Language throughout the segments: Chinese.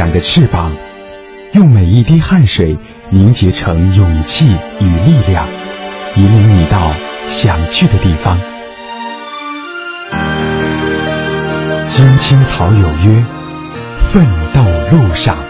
长的翅膀，用每一滴汗水凝结成勇气与力量，引领你到想去的地方。金青草有约，奋斗路上。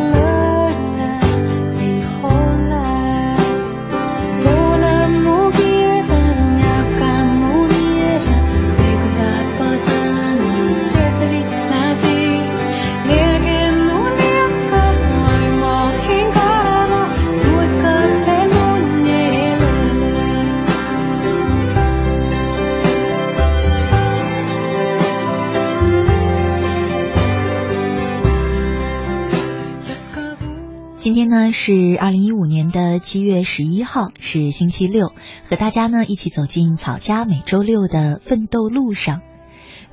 是二零一五年的七月十一号，是星期六，和大家呢一起走进草家每周六的奋斗路上。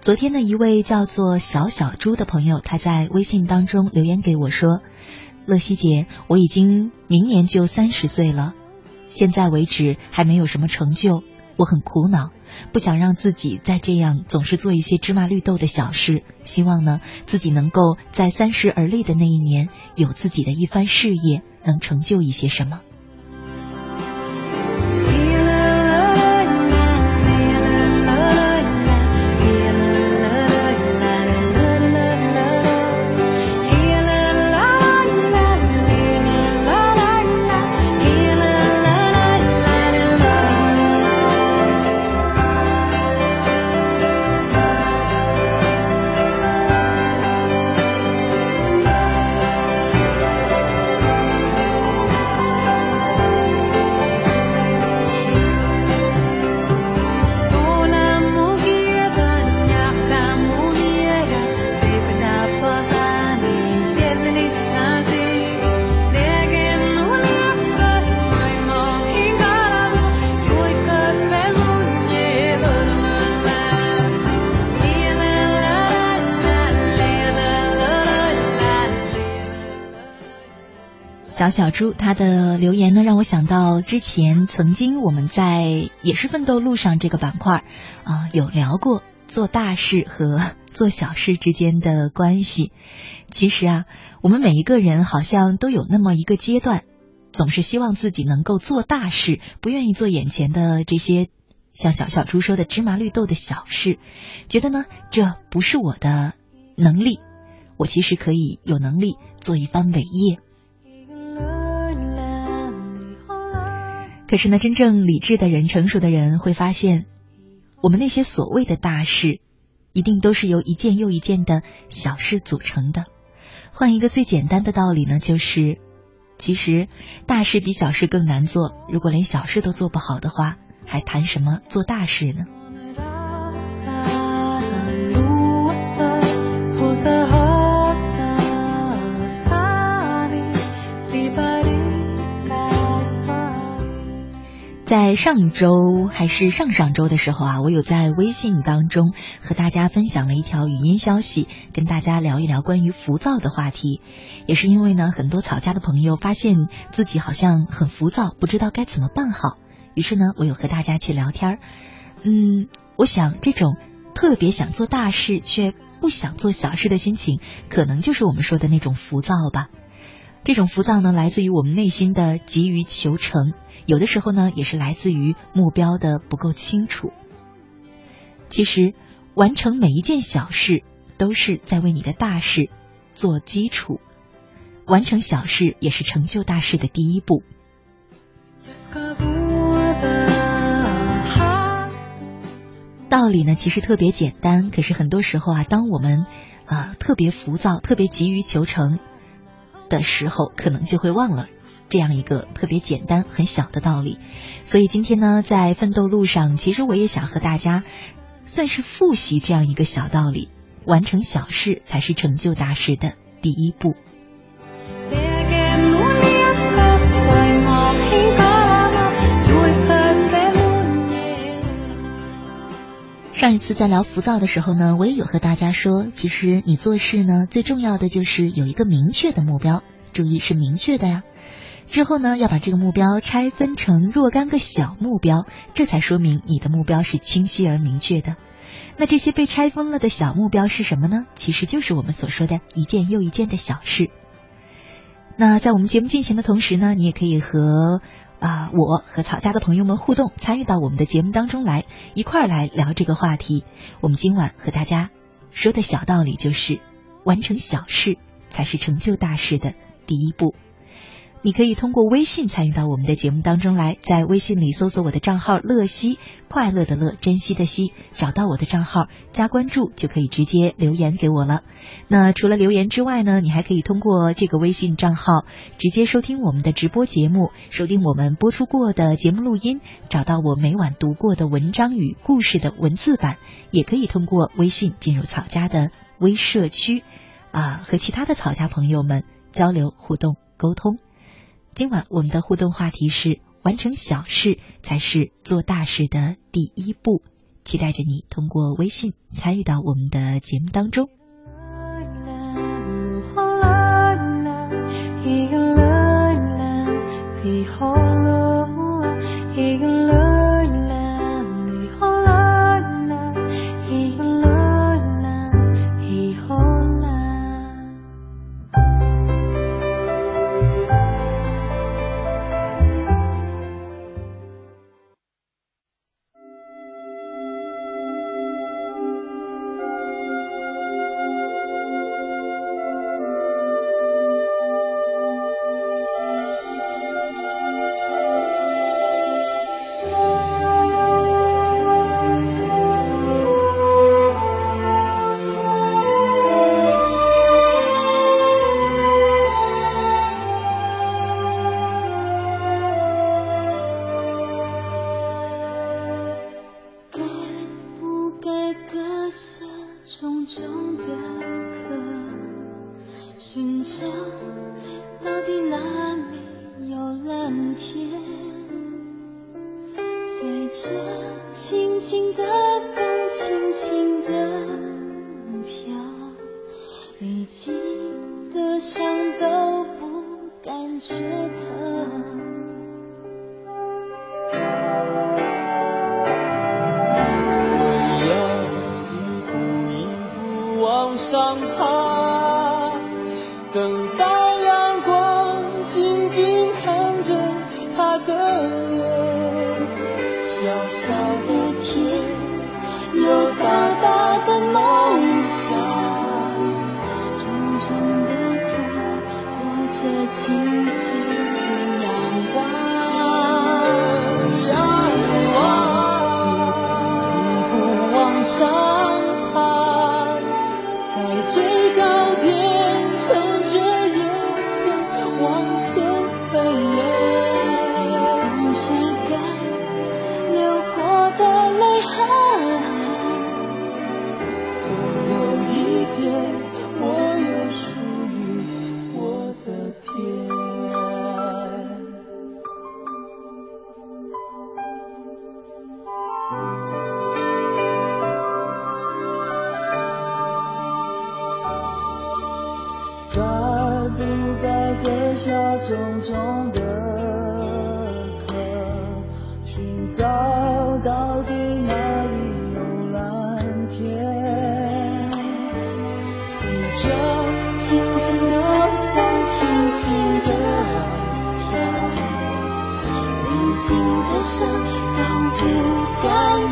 昨天呢一位叫做小小猪的朋友，他在微信当中留言给我说：“乐西姐，我已经明年就三十岁了，现在为止还没有什么成就，我很苦恼。”不想让自己再这样总是做一些芝麻绿豆的小事，希望呢自己能够在三十而立的那一年有自己的一番事业，能成就一些什么。小小猪他的留言呢，让我想到之前曾经我们在也是奋斗路上这个板块啊，有聊过做大事和做小事之间的关系。其实啊，我们每一个人好像都有那么一个阶段，总是希望自己能够做大事，不愿意做眼前的这些像小小猪说的芝麻绿豆的小事，觉得呢这不是我的能力，我其实可以有能力做一番伟业。可是呢，真正理智的人、成熟的人会发现，我们那些所谓的大事，一定都是由一件又一件的小事组成的。换一个最简单的道理呢，就是，其实大事比小事更难做。如果连小事都做不好的话，还谈什么做大事呢？在上周还是上上周的时候啊，我有在微信当中和大家分享了一条语音消息，跟大家聊一聊关于浮躁的话题。也是因为呢，很多草家的朋友发现自己好像很浮躁，不知道该怎么办好。于是呢，我有和大家去聊天儿。嗯，我想这种特别想做大事却不想做小事的心情，可能就是我们说的那种浮躁吧。这种浮躁呢，来自于我们内心的急于求成，有的时候呢，也是来自于目标的不够清楚。其实，完成每一件小事，都是在为你的大事做基础。完成小事，也是成就大事的第一步。道理呢，其实特别简单，可是很多时候啊，当我们啊特别浮躁、特别急于求成的时候，可能就会忘了这样一个特别简单、很小的道理。所以今天呢，在奋斗路上，其实我也想和大家算是复习这样一个小道理：完成小事才是成就大事的第一步。上一次在聊浮躁的时候呢，我也有和大家说，其实你做事呢，最重要的就是有一个明确的目标，注意是明确的呀。之后呢，要把这个目标拆分成若干个小目标，这才说明你的目标是清晰而明确的。那这些被拆分了的小目标是什么呢？其实就是我们所说的一件又一件的小事。那在我们节目进行的同时呢，你也可以和。啊，我和草家的朋友们互动，参与到我们的节目当中来，一块儿来聊这个话题。我们今晚和大家说的小道理就是，完成小事才是成就大事的第一步。你可以通过微信参与到我们的节目当中来，在微信里搜索我的账号“乐西”，快乐的乐，珍惜的惜，找到我的账号加关注，就可以直接留言给我了。那除了留言之外呢，你还可以通过这个微信账号直接收听我们的直播节目，收听我们播出过的节目录音，找到我每晚读过的文章与故事的文字版，也可以通过微信进入草家的微社区，啊，和其他的草家朋友们交流互动沟通。今晚我们的互动话题是：完成小事才是做大事的第一步。期待着你通过微信参与到我们的节目当中。几个伤都不感觉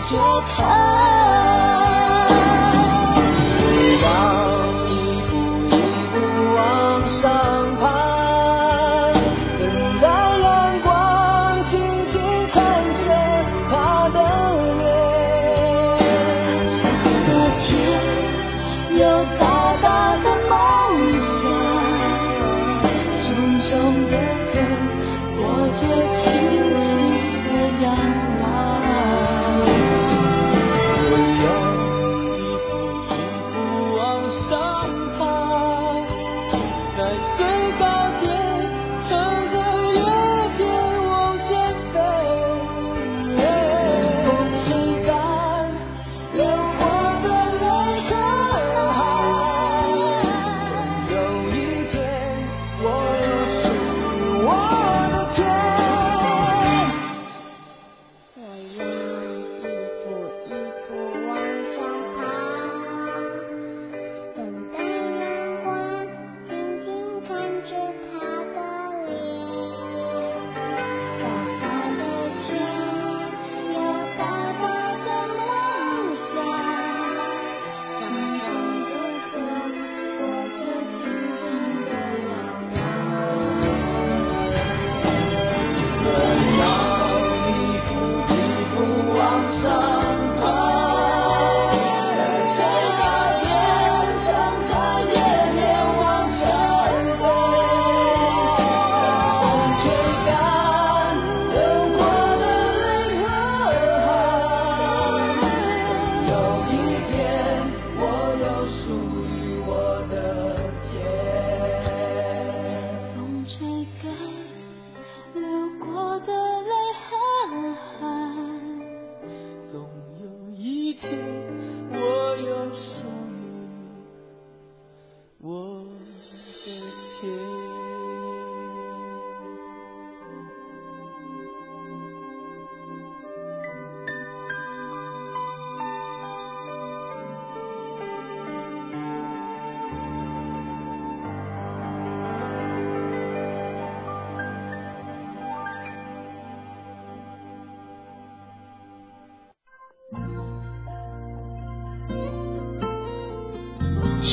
感觉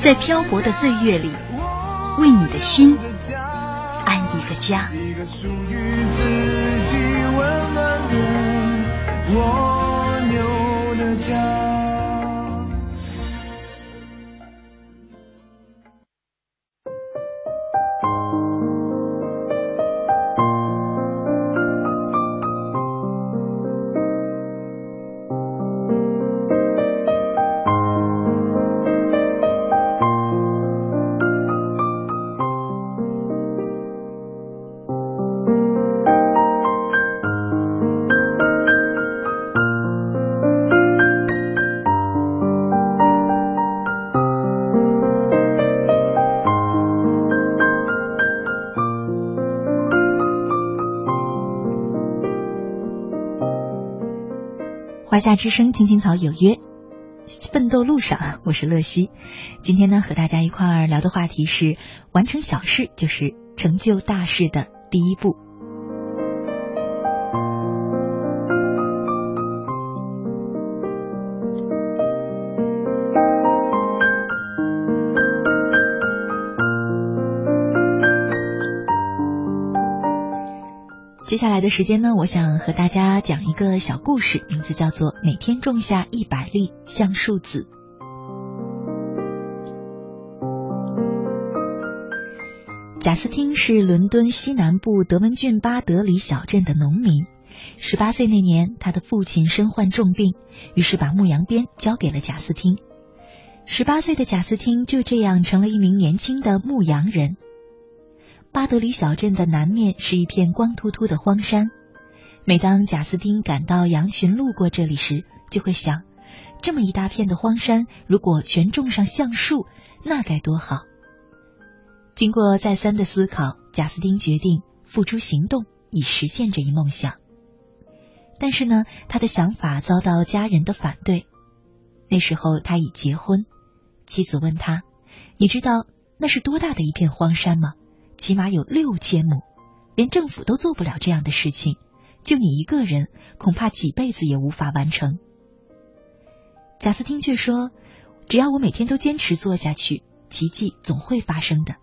在漂泊的岁月里，为你的心安一个家。夏之声，青青草有约，奋斗路上，我是乐西。今天呢，和大家一块儿聊的话题是：完成小事就是成就大事的第一步。的时间呢，我想和大家讲一个小故事，名字叫做《每天种下一百粒橡树籽》。贾斯汀是伦敦西南部德文郡巴德里小镇的农民。十八岁那年，他的父亲身患重病，于是把牧羊鞭交给了贾斯汀。十八岁的贾斯汀就这样成了一名年轻的牧羊人。巴德里小镇的南面是一片光秃秃的荒山。每当贾斯汀赶到羊群路过这里时，就会想：这么一大片的荒山，如果全种上橡树，那该多好！经过再三的思考，贾斯汀决定付出行动，以实现这一梦想。但是呢，他的想法遭到家人的反对。那时候他已结婚，妻子问他：“你知道那是多大的一片荒山吗？起码有六千亩，连政府都做不了这样的事情，就你一个人，恐怕几辈子也无法完成。”贾斯汀却说：“只要我每天都坚持做下去，奇迹总会发生的。”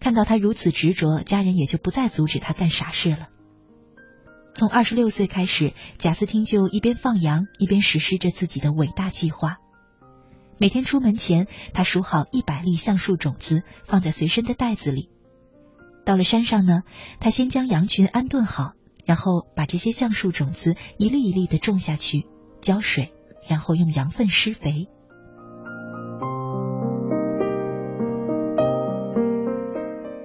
看到他如此执着，家人也就不再阻止他干傻事了。从二十六岁开始，贾斯汀就一边放羊，一边实施着自己的伟大计划。每天出门前，他数好一百粒橡树种子，放在随身的袋子里。到了山上呢，他先将羊群安顿好，然后把这些橡树种子一粒一粒的种下去，浇水，然后用羊粪施肥。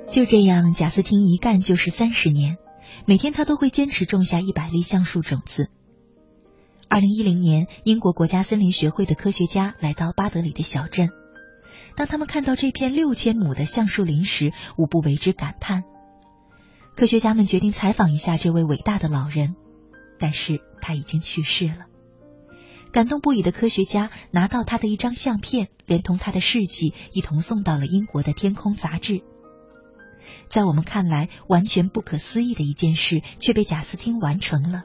就这样，贾斯汀一干就是三十年。每天他都会坚持种下一百粒橡树种子。二零一零年，英国国家森林学会的科学家来到巴德里的小镇，当他们看到这片六千亩的橡树林时，无不为之感叹。科学家们决定采访一下这位伟大的老人，但是他已经去世了。感动不已的科学家拿到他的一张相片，连同他的事迹一同送到了英国的《天空》杂志。在我们看来完全不可思议的一件事，却被贾斯汀完成了。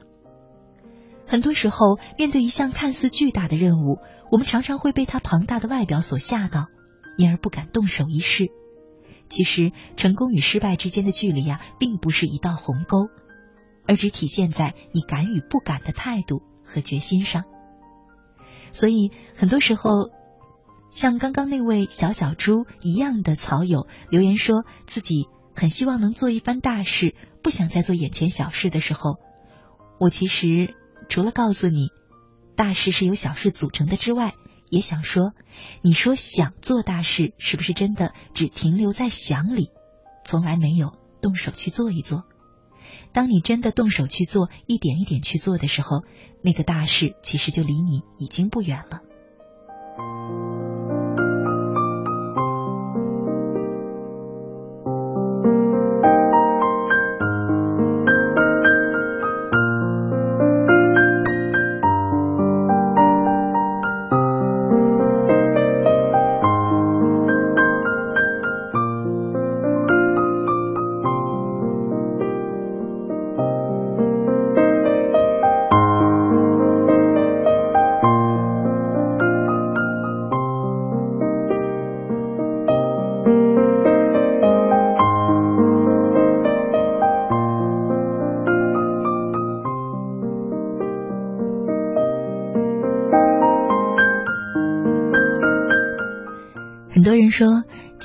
很多时候，面对一项看似巨大的任务，我们常常会被它庞大的外表所吓到，因而不敢动手一试。其实，成功与失败之间的距离啊，并不是一道鸿沟，而只体现在你敢与不敢的态度和决心上。所以，很多时候，像刚刚那位小小猪一样的草友留言说自己。很希望能做一番大事，不想再做眼前小事的时候，我其实除了告诉你大事是由小事组成的之外，也想说，你说想做大事，是不是真的只停留在想里，从来没有动手去做一做？当你真的动手去做，一点一点去做的时候，那个大事其实就离你已经不远了。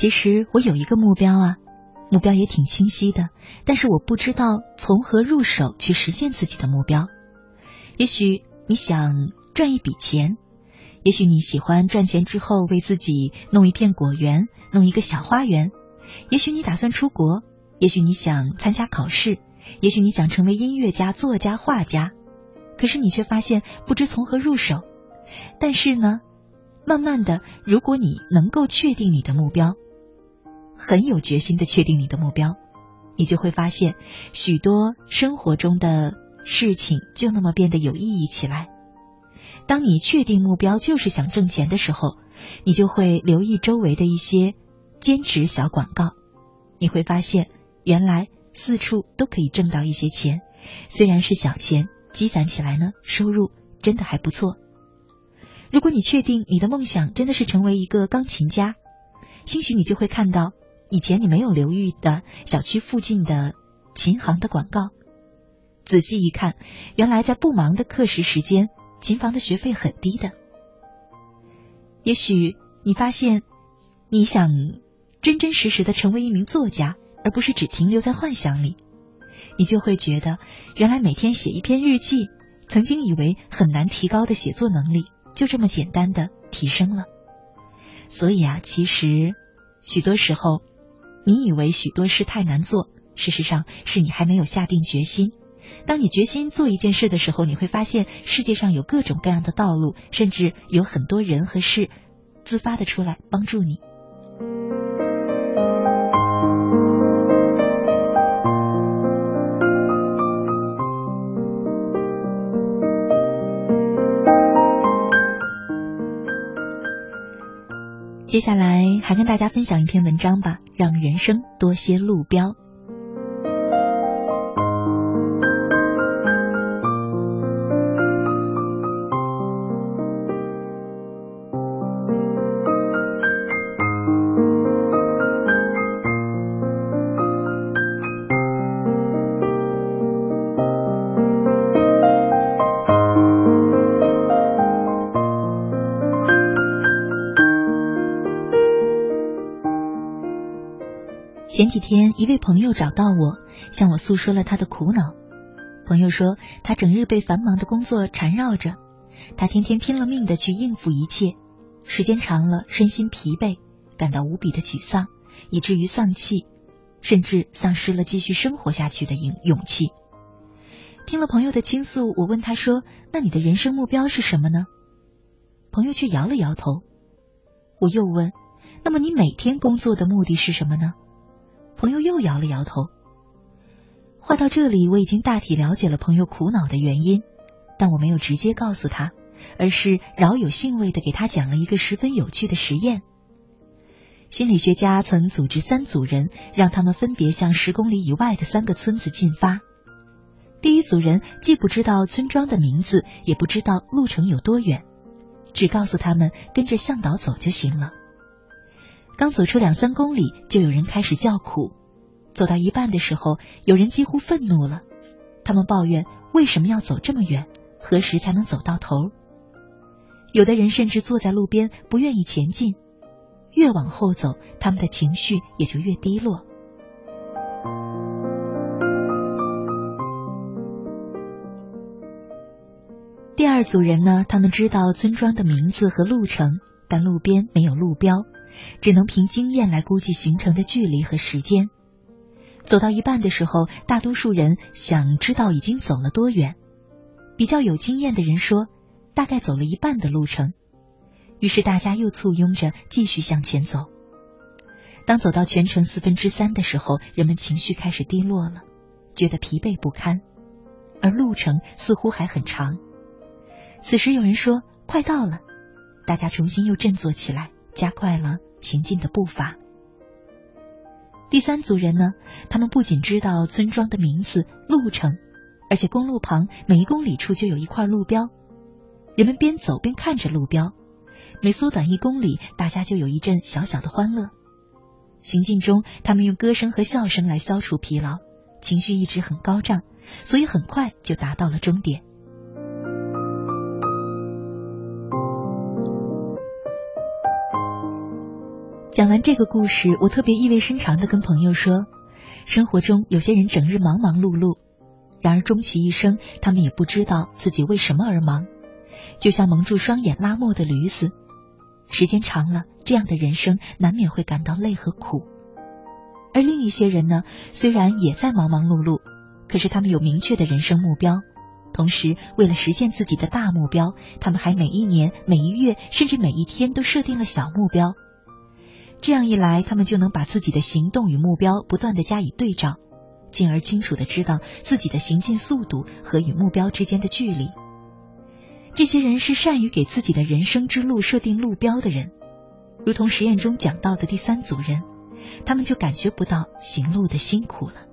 其实我有一个目标啊，目标也挺清晰的，但是我不知道从何入手去实现自己的目标。也许你想赚一笔钱，也许你喜欢赚钱之后为自己弄一片果园，弄一个小花园，也许你打算出国，也许你想参加考试，也许你想成为音乐家、作家、画家，可是你却发现不知从何入手。但是呢？慢慢的，如果你能够确定你的目标，很有决心的确定你的目标，你就会发现许多生活中的事情就那么变得有意义起来。当你确定目标就是想挣钱的时候，你就会留意周围的一些兼职小广告，你会发现原来四处都可以挣到一些钱，虽然是小钱，积攒起来呢，收入真的还不错。如果你确定你的梦想真的是成为一个钢琴家，兴许你就会看到以前你没有留意的小区附近的琴行的广告。仔细一看，原来在不忙的课时时间，琴房的学费很低的。也许你发现，你想真真实实的成为一名作家，而不是只停留在幻想里，你就会觉得，原来每天写一篇日记，曾经以为很难提高的写作能力，就这么简单的提升了。所以啊，其实许多时候，你以为许多事太难做，事实上是你还没有下定决心。当你决心做一件事的时候，你会发现世界上有各种各样的道路，甚至有很多人和事自发的出来帮助你。接下来还跟大家分享一篇文章吧，让人生多些路标。一位朋友找到我，向我诉说了他的苦恼。朋友说，他整日被繁忙的工作缠绕着，他天天拼了命的去应付一切，时间长了，身心疲惫，感到无比的沮丧，以至于丧气，甚至丧失了继续生活下去的勇勇气。听了朋友的倾诉，我问他说：“那你的人生目标是什么呢？”朋友却摇了摇头。我又问：“那么你每天工作的目的是什么呢？”朋友又摇了摇头。话到这里，我已经大体了解了朋友苦恼的原因，但我没有直接告诉他，而是饶有兴味的给他讲了一个十分有趣的实验。心理学家曾组织三组人，让他们分别向十公里以外的三个村子进发。第一组人既不知道村庄的名字，也不知道路程有多远，只告诉他们跟着向导走就行了。刚走出两三公里，就有人开始叫苦。走到一半的时候，有人几乎愤怒了。他们抱怨为什么要走这么远，何时才能走到头？有的人甚至坐在路边不愿意前进。越往后走，他们的情绪也就越低落。第二组人呢，他们知道村庄的名字和路程，但路边没有路标。只能凭经验来估计行程的距离和时间。走到一半的时候，大多数人想知道已经走了多远。比较有经验的人说，大概走了一半的路程。于是大家又簇拥着继续向前走。当走到全程四分之三的时候，人们情绪开始低落了，觉得疲惫不堪，而路程似乎还很长。此时有人说：“快到了！”大家重新又振作起来。加快了行进的步伐。第三组人呢？他们不仅知道村庄的名字、路程，而且公路旁每一公里处就有一块路标。人们边走边看着路标，每缩短一公里，大家就有一阵小小的欢乐。行进中，他们用歌声和笑声来消除疲劳，情绪一直很高涨，所以很快就达到了终点。讲完这个故事，我特别意味深长的跟朋友说：生活中有些人整日忙忙碌碌，然而终其一生，他们也不知道自己为什么而忙，就像蒙住双眼拉磨的驴子。时间长了，这样的人生难免会感到累和苦。而另一些人呢，虽然也在忙忙碌碌，可是他们有明确的人生目标，同时为了实现自己的大目标，他们还每一年、每一月，甚至每一天都设定了小目标。这样一来，他们就能把自己的行动与目标不断的加以对照，进而清楚的知道自己的行进速度和与目标之间的距离。这些人是善于给自己的人生之路设定路标的人，如同实验中讲到的第三组人，他们就感觉不到行路的辛苦了。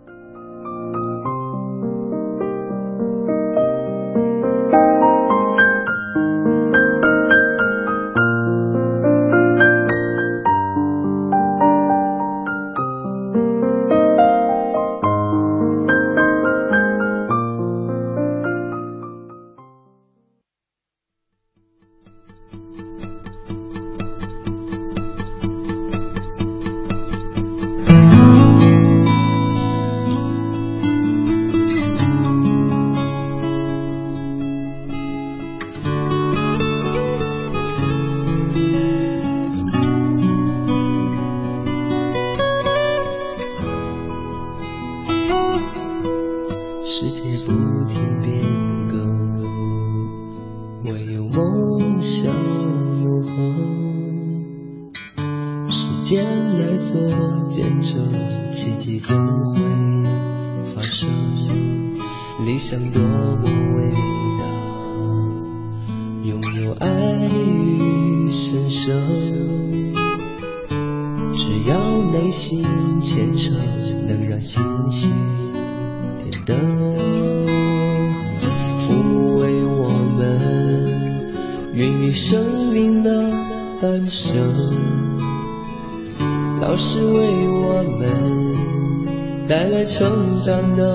真的。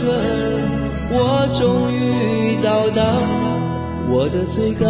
我的春，我终于到达我的最高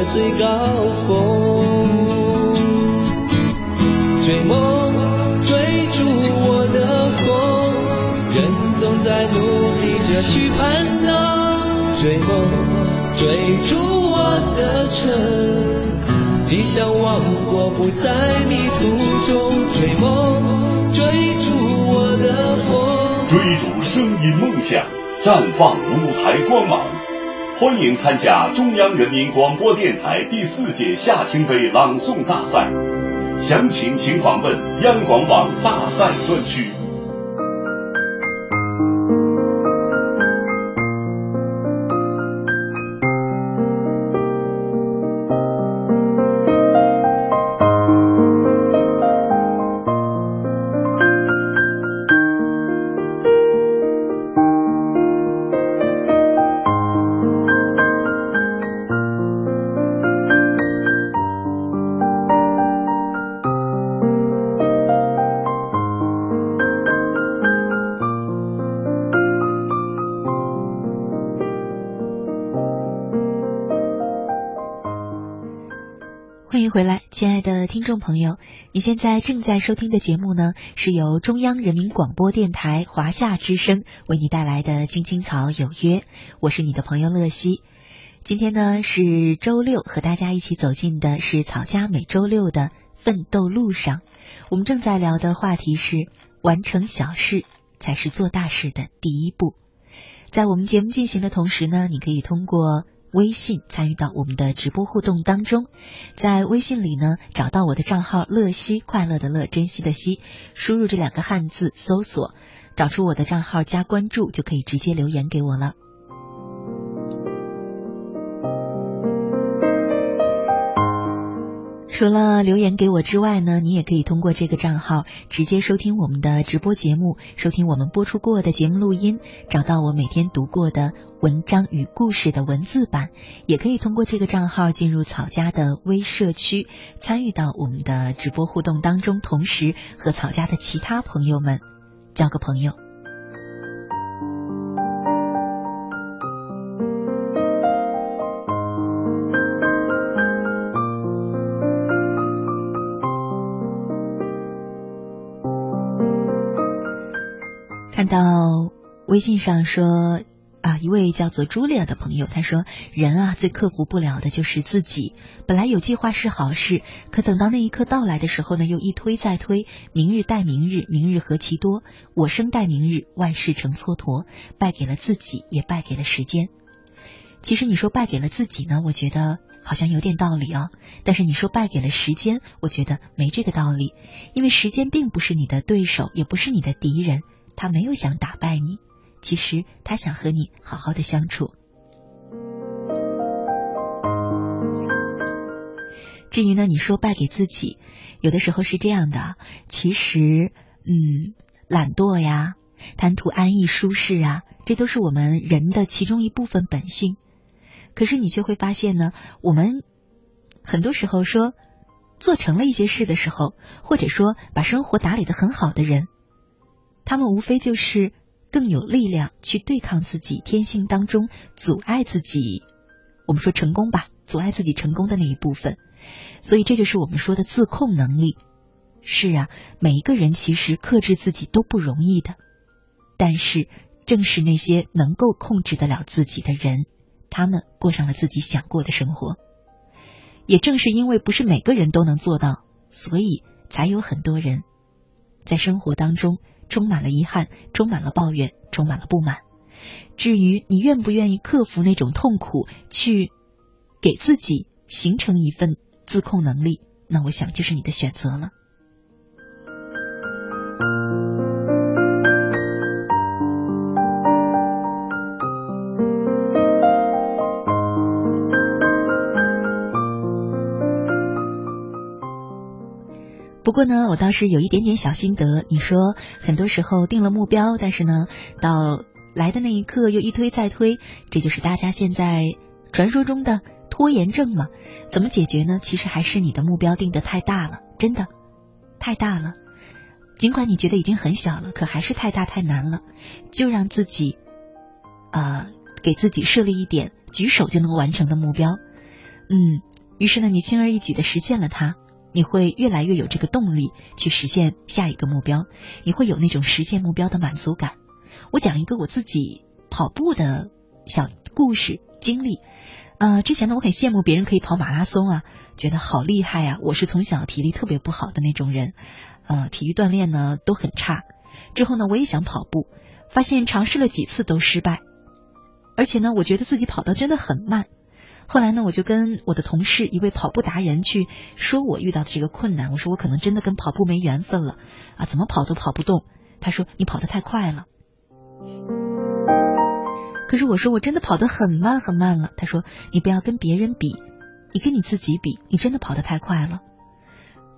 的最高峰，追梦，追逐我的风，人总在努力着去攀登。追梦，追逐我的城，理想王国不在迷途中。追梦，追逐我的风，追逐声音梦想，绽放舞台光芒。欢迎参加中央人民广播电台第四届夏青杯朗诵大赛，详情请访问央广网大赛专区。朋友，你现在正在收听的节目呢，是由中央人民广播电台华夏之声为你带来的《青青草有约》，我是你的朋友乐西。今天呢是周六，和大家一起走进的是草家每周六的奋斗路上。我们正在聊的话题是：完成小事才是做大事的第一步。在我们节目进行的同时呢，你可以通过。微信参与到我们的直播互动当中，在微信里呢找到我的账号“乐西快乐的乐珍惜的惜”，输入这两个汉字搜索，找出我的账号加关注，就可以直接留言给我了。除了留言给我之外呢，你也可以通过这个账号直接收听我们的直播节目，收听我们播出过的节目录音，找到我每天读过的文章与故事的文字版，也可以通过这个账号进入草家的微社区，参与到我们的直播互动当中，同时和草家的其他朋友们交个朋友。微信上说啊，一位叫做茱莉亚的朋友，他说：“人啊，最克服不了的就是自己。本来有计划是好事，可等到那一刻到来的时候呢，又一推再推，明日待明日，明日何其多，我生待明日，万事成蹉跎，败给了自己，也败给了时间。其实你说败给了自己呢，我觉得好像有点道理啊。但是你说败给了时间，我觉得没这个道理，因为时间并不是你的对手，也不是你的敌人。”他没有想打败你，其实他想和你好好的相处。至于呢，你说败给自己，有的时候是这样的，其实，嗯，懒惰呀，贪图安逸舒适啊，这都是我们人的其中一部分本性。可是你却会发现呢，我们很多时候说做成了一些事的时候，或者说把生活打理的很好的人。他们无非就是更有力量去对抗自己天性当中阻碍自己，我们说成功吧，阻碍自己成功的那一部分。所以这就是我们说的自控能力。是啊，每一个人其实克制自己都不容易的，但是正是那些能够控制得了自己的人，他们过上了自己想过的生活。也正是因为不是每个人都能做到，所以才有很多人在生活当中。充满了遗憾，充满了抱怨，充满了不满。至于你愿不愿意克服那种痛苦，去给自己形成一份自控能力，那我想就是你的选择了。不过呢，我倒是有一点点小心得。你说，很多时候定了目标，但是呢，到来的那一刻又一推再推，这就是大家现在传说中的拖延症嘛？怎么解决呢？其实还是你的目标定的太大了，真的太大了。尽管你觉得已经很小了，可还是太大太难了。就让自己啊，给自己设立一点举手就能完成的目标。嗯，于是呢，你轻而易举的实现了它。你会越来越有这个动力去实现下一个目标，你会有那种实现目标的满足感。我讲一个我自己跑步的小故事经历。呃，之前呢，我很羡慕别人可以跑马拉松啊，觉得好厉害啊。我是从小体力特别不好的那种人，呃，体育锻炼呢都很差。之后呢，我也想跑步，发现尝试了几次都失败，而且呢，我觉得自己跑得真的很慢。后来呢，我就跟我的同事一位跑步达人去说我遇到的这个困难。我说我可能真的跟跑步没缘分了啊，怎么跑都跑不动。他说你跑得太快了。可是我说我真的跑得很慢很慢了。他说你不要跟别人比，你跟你自己比，你真的跑得太快了。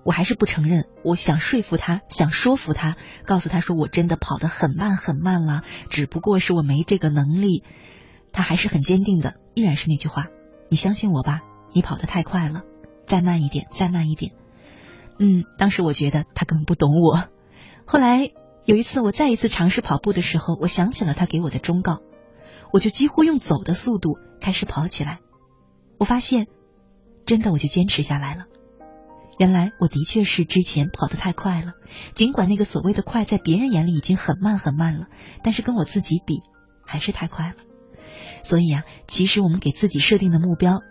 我还是不承认，我想说服他，想说服他，告诉他说我真的跑得很慢很慢了，只不过是我没这个能力。他还是很坚定的，依然是那句话。你相信我吧，你跑得太快了，再慢一点，再慢一点。嗯，当时我觉得他根本不懂我。后来有一次我再一次尝试跑步的时候，我想起了他给我的忠告，我就几乎用走的速度开始跑起来。我发现，真的我就坚持下来了。原来我的确是之前跑得太快了，尽管那个所谓的快在别人眼里已经很慢很慢了，但是跟我自己比还是太快了。所以啊，其实我们给自己设定的目标，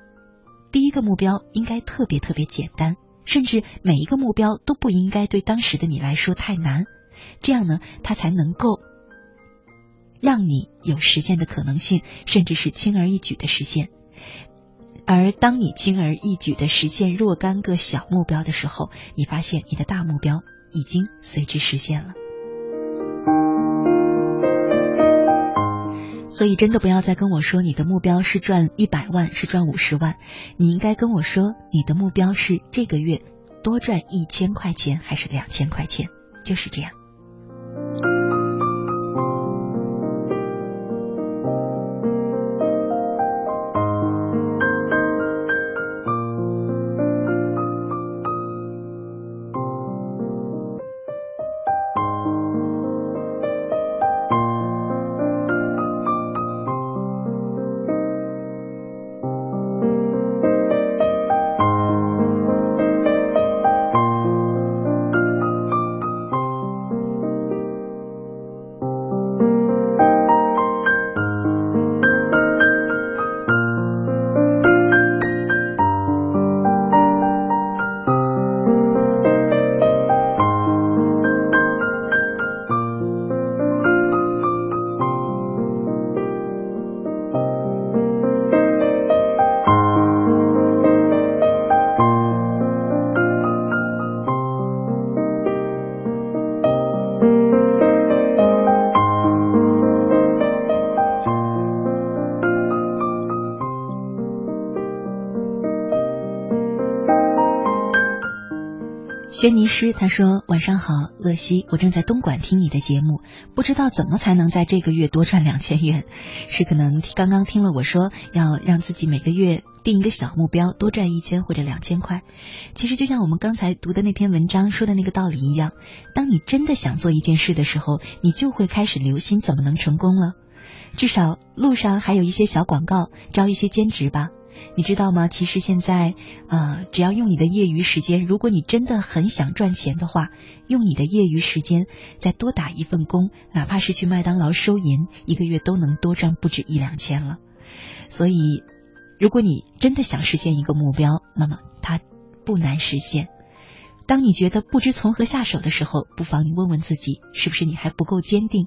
第一个目标应该特别特别简单，甚至每一个目标都不应该对当时的你来说太难，这样呢，它才能够让你有实现的可能性，甚至是轻而易举的实现。而当你轻而易举的实现若干个小目标的时候，你发现你的大目标已经随之实现了。所以真的不要再跟我说你的目标是赚一百万，是赚五十万，你应该跟我说你的目标是这个月多赚一千块钱还是两千块钱，就是这样。他说：“晚上好，乐西，我正在东莞听你的节目，不知道怎么才能在这个月多赚两千元。是可能刚刚听了我说要让自己每个月定一个小目标，多赚一千或者两千块。其实就像我们刚才读的那篇文章说的那个道理一样，当你真的想做一件事的时候，你就会开始留心怎么能成功了。至少路上还有一些小广告，招一些兼职吧。”你知道吗？其实现在，呃，只要用你的业余时间，如果你真的很想赚钱的话，用你的业余时间再多打一份工，哪怕是去麦当劳收银，一个月都能多赚不止一两千了。所以，如果你真的想实现一个目标，那么它不难实现。当你觉得不知从何下手的时候，不妨你问问自己，是不是你还不够坚定？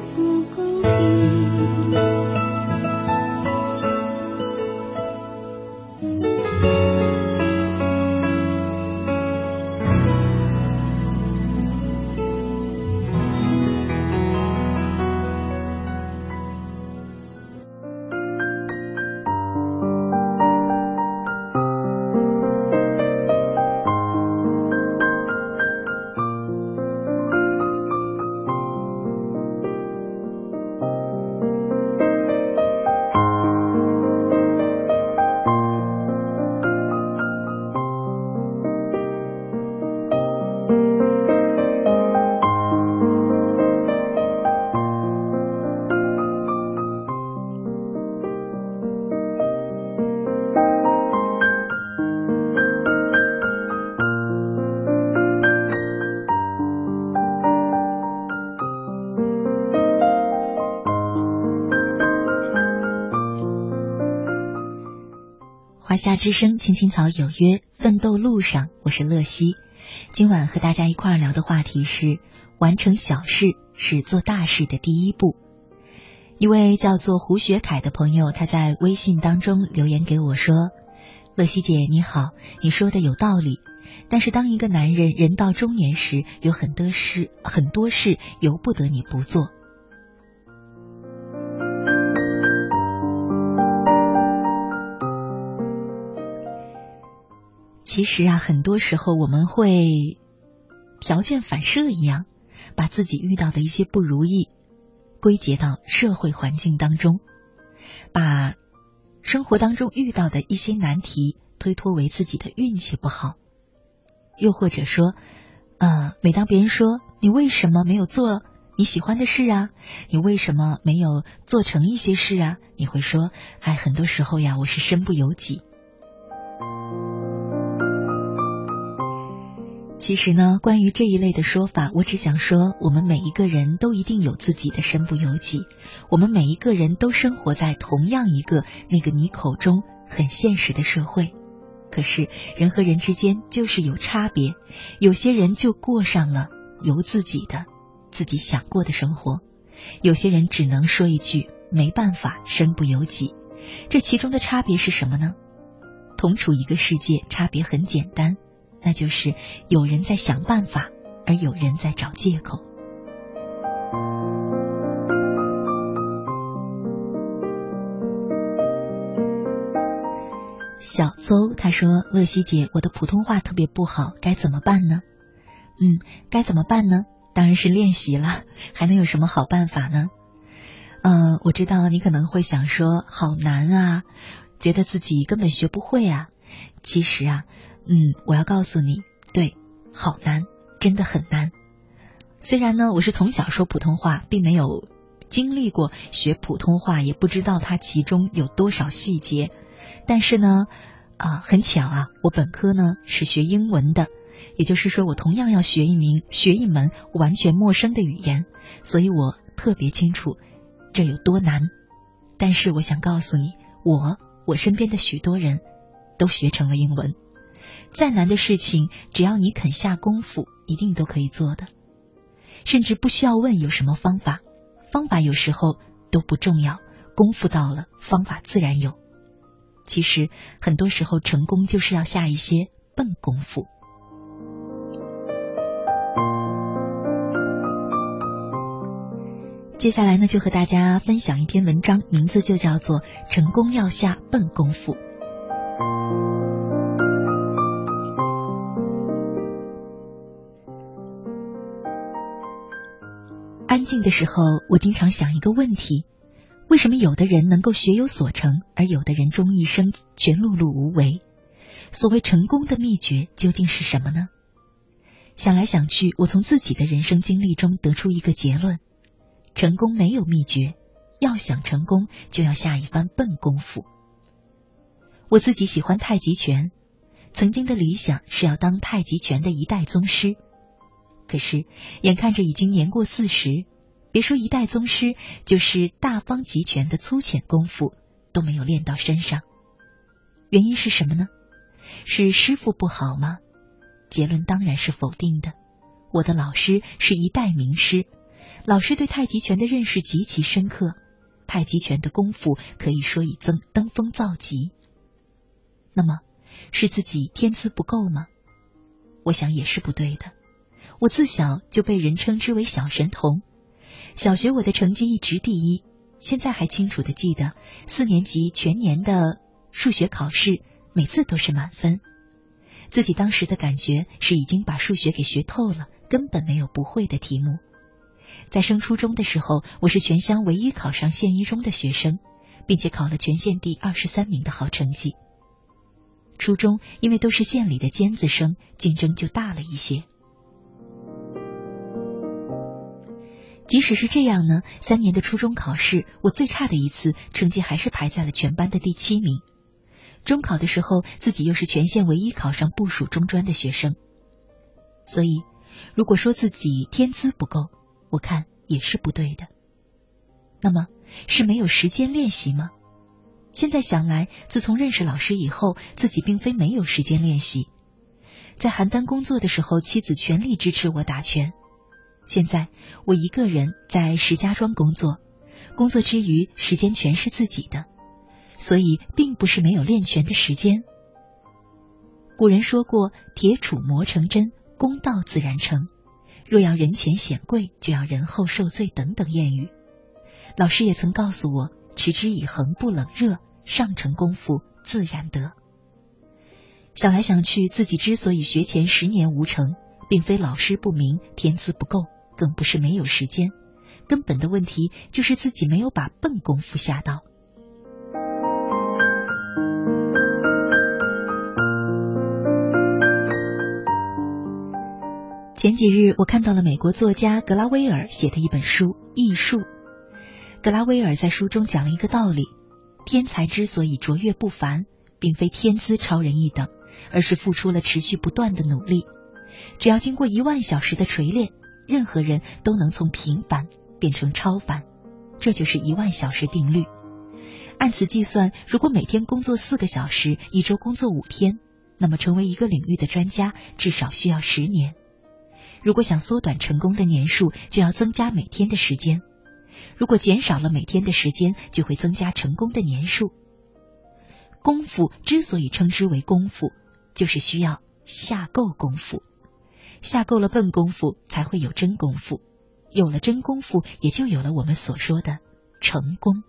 夏之声，青青草有约，奋斗路上，我是乐西。今晚和大家一块聊的话题是：完成小事是做大事的第一步。一位叫做胡学凯的朋友，他在微信当中留言给我说：“乐西姐你好，你说的有道理。但是当一个男人人到中年时，有很多事，很多事由不得你不做。”其实啊，很多时候我们会条件反射一样，把自己遇到的一些不如意归结到社会环境当中，把生活当中遇到的一些难题推脱为自己的运气不好，又或者说，呃，每当别人说你为什么没有做你喜欢的事啊，你为什么没有做成一些事啊，你会说，哎，很多时候呀，我是身不由己。其实呢，关于这一类的说法，我只想说，我们每一个人都一定有自己的身不由己，我们每一个人都生活在同样一个那个你口中很现实的社会。可是人和人之间就是有差别，有些人就过上了由自己的、自己想过的生活，有些人只能说一句没办法，身不由己。这其中的差别是什么呢？同处一个世界，差别很简单。那就是有人在想办法，而有人在找借口。小邹他说：“乐西姐，我的普通话特别不好，该怎么办呢？”嗯，该怎么办呢？当然是练习了，还能有什么好办法呢？嗯，我知道你可能会想说：“好难啊！”觉得自己根本学不会啊。其实啊，嗯，我要告诉你，对，好难，真的很难。虽然呢，我是从小说普通话，并没有经历过学普通话，也不知道它其中有多少细节，但是呢，啊，很巧啊，我本科呢是学英文的。也就是说，我同样要学一名学一门完全陌生的语言，所以我特别清楚这有多难。但是我想告诉你，我我身边的许多人都学成了英文。再难的事情，只要你肯下功夫，一定都可以做的。甚至不需要问有什么方法，方法有时候都不重要，功夫到了，方法自然有。其实很多时候，成功就是要下一些笨功夫。接下来呢，就和大家分享一篇文章，名字就叫做《成功要下笨功夫》。安静的时候，我经常想一个问题：为什么有的人能够学有所成，而有的人终一生全碌碌无为？所谓成功的秘诀究竟是什么呢？想来想去，我从自己的人生经历中得出一个结论。成功没有秘诀，要想成功，就要下一番笨功夫。我自己喜欢太极拳，曾经的理想是要当太极拳的一代宗师。可是眼看着已经年过四十，别说一代宗师，就是大方极拳的粗浅功夫都没有练到身上。原因是什么呢？是师傅不好吗？结论当然是否定的。我的老师是一代名师。老师对太极拳的认识极其深刻，太极拳的功夫可以说已登登峰造极。那么，是自己天资不够吗？我想也是不对的。我自小就被人称之为小神童，小学我的成绩一直第一，现在还清楚的记得四年级全年的数学考试，每次都是满分。自己当时的感觉是已经把数学给学透了，根本没有不会的题目。在升初中的时候，我是全乡唯一考上县一中的学生，并且考了全县第二十三名的好成绩。初中因为都是县里的尖子生，竞争就大了一些。即使是这样呢，三年的初中考试，我最差的一次成绩还是排在了全班的第七名。中考的时候，自己又是全县唯一考上部属中专的学生。所以，如果说自己天资不够，我看也是不对的。那么是没有时间练习吗？现在想来，自从认识老师以后，自己并非没有时间练习。在邯郸工作的时候，妻子全力支持我打拳。现在我一个人在石家庄工作，工作之余时间全是自己的，所以并不是没有练拳的时间。古人说过：“铁杵磨成针，功到自然成。”若要人前显贵，就要人后受罪等等谚语。老师也曾告诉我：“持之以恒，不冷热，上乘功夫自然得。”想来想去，自己之所以学前十年无成，并非老师不明、天资不够，更不是没有时间，根本的问题就是自己没有把笨功夫下到。前几日，我看到了美国作家格拉威尔写的一本书《艺术》。格拉威尔在书中讲了一个道理：天才之所以卓越不凡，并非天资超人一等，而是付出了持续不断的努力。只要经过一万小时的锤炼，任何人都能从平凡变成超凡。这就是一万小时定律。按此计算，如果每天工作四个小时，一周工作五天，那么成为一个领域的专家，至少需要十年。如果想缩短成功的年数，就要增加每天的时间；如果减少了每天的时间，就会增加成功的年数。功夫之所以称之为功夫，就是需要下够功夫，下够了笨功夫，才会有真功夫，有了真功夫，也就有了我们所说的成功。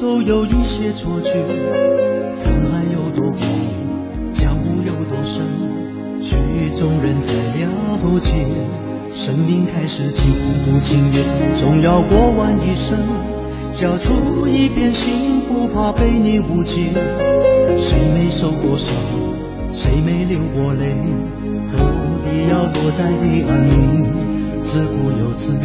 都有一些错觉。沧海有多广，江湖有多深，曲终人才了解。生命开始情不情愿，总要过完一生，交出一片心，不怕被你误解。谁没受过伤，谁没流过泪，何必要躲在黑暗里？自顾又自怜。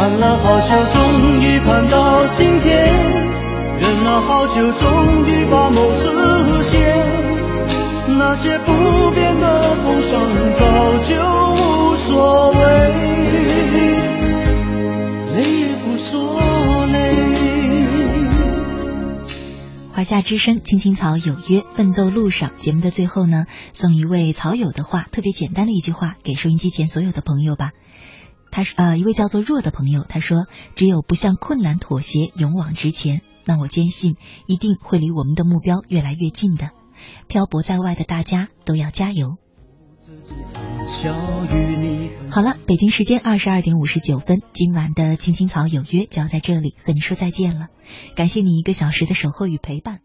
盼了好久，终于盼到今天。忍了好久，终于把梦实现。那些不变的风霜，早就无所谓。华夏之声，青青草有约，奋斗路上。节目的最后呢，送一位草友的话，特别简单的一句话，给收音机前所有的朋友吧。他是呃一位叫做若的朋友，他说：“只有不向困难妥协，勇往直前，那我坚信一定会离我们的目标越来越近的。漂泊在外的大家都要加油。”好了，北京时间二十二点五十九分，今晚的青青草有约就要在这里和你说再见了。感谢你一个小时的守候与陪伴。